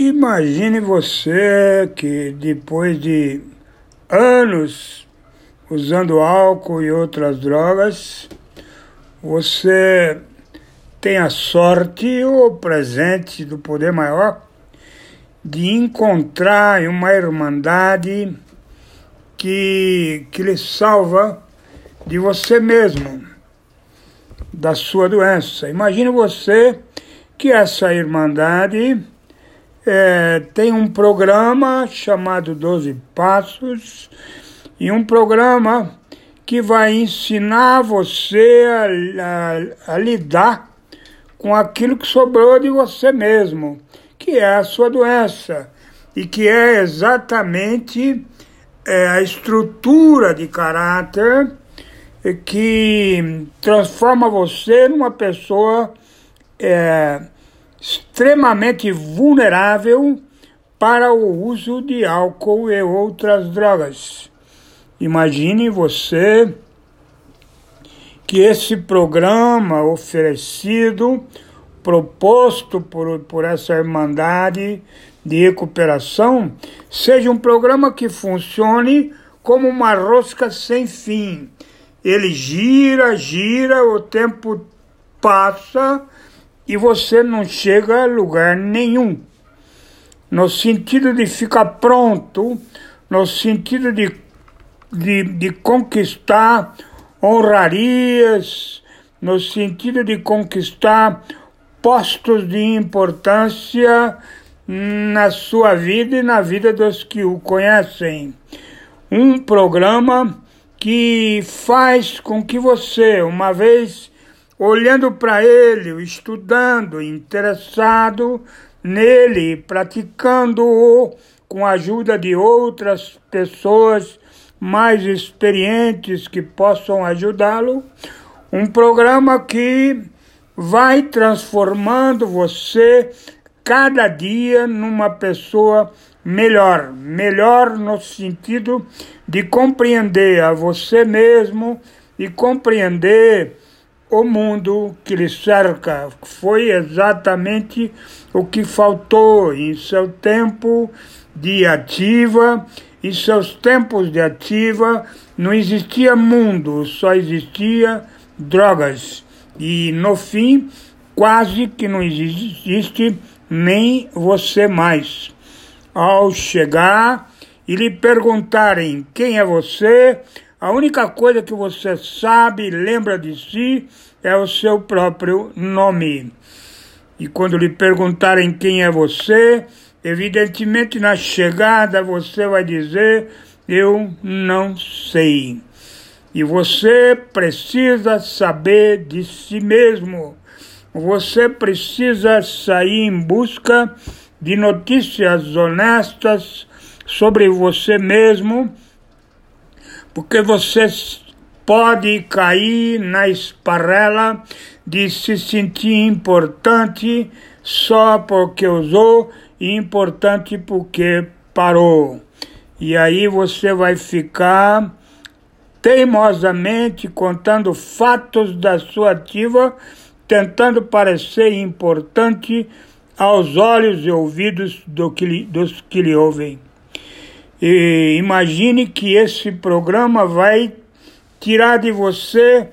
Imagine você que depois de anos usando álcool e outras drogas, você tem a sorte ou presente do poder maior de encontrar uma irmandade que, que lhe salva de você mesmo, da sua doença. Imagine você que essa irmandade é, tem um programa chamado Doze Passos e um programa que vai ensinar você a, a, a lidar com aquilo que sobrou de você mesmo, que é a sua doença e que é exatamente é, a estrutura de caráter que transforma você numa pessoa é, extremamente vulnerável para o uso de álcool e outras drogas. Imagine você que esse programa oferecido, proposto por, por essa Irmandade de Recuperação, seja um programa que funcione como uma rosca sem fim. Ele gira, gira, o tempo passa e você não chega a lugar nenhum. No sentido de ficar pronto, no sentido de, de, de conquistar honrarias, no sentido de conquistar postos de importância na sua vida e na vida dos que o conhecem. Um programa que faz com que você, uma vez olhando para ele, estudando, interessado nele, praticando-o com a ajuda de outras pessoas mais experientes que possam ajudá-lo. Um programa que vai transformando você cada dia numa pessoa melhor, melhor no sentido de compreender a você mesmo e compreender o mundo que lhe cerca. Foi exatamente o que faltou em seu tempo de ativa. Em seus tempos de ativa não existia mundo, só existia drogas. E no fim, quase que não existe nem você mais. Ao chegar e lhe perguntarem quem é você, a única coisa que você sabe e lembra de si é o seu próprio nome. E quando lhe perguntarem quem é você, evidentemente na chegada você vai dizer: Eu não sei. E você precisa saber de si mesmo. Você precisa sair em busca de notícias honestas sobre você mesmo porque você pode cair na esparrela de se sentir importante só porque usou e importante porque parou. E aí você vai ficar teimosamente contando fatos da sua ativa, tentando parecer importante aos olhos e ouvidos do que, dos que lhe ouvem. E imagine que esse programa vai tirar de você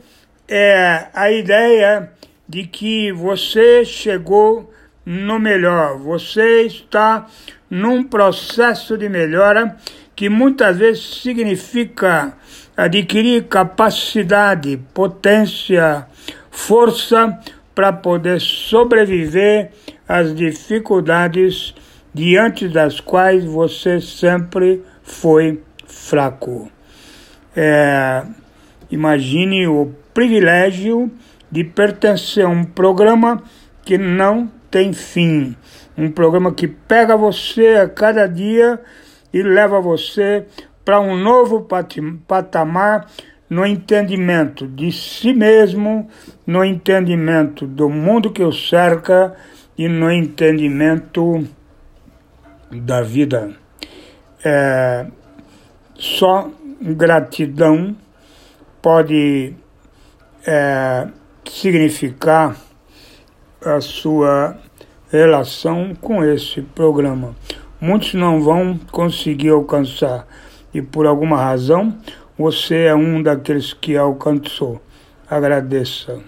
é, a ideia de que você chegou no melhor, você está num processo de melhora que muitas vezes significa adquirir capacidade, potência, força para poder sobreviver às dificuldades diante das quais você sempre foi fraco. É, imagine o privilégio de pertencer a um programa que não tem fim, um programa que pega você a cada dia e leva você para um novo patamar no entendimento de si mesmo, no entendimento do mundo que o cerca e no entendimento da vida. É, só gratidão pode é, significar a sua relação com esse programa. Muitos não vão conseguir alcançar e por alguma razão você é um daqueles que alcançou. Agradeça.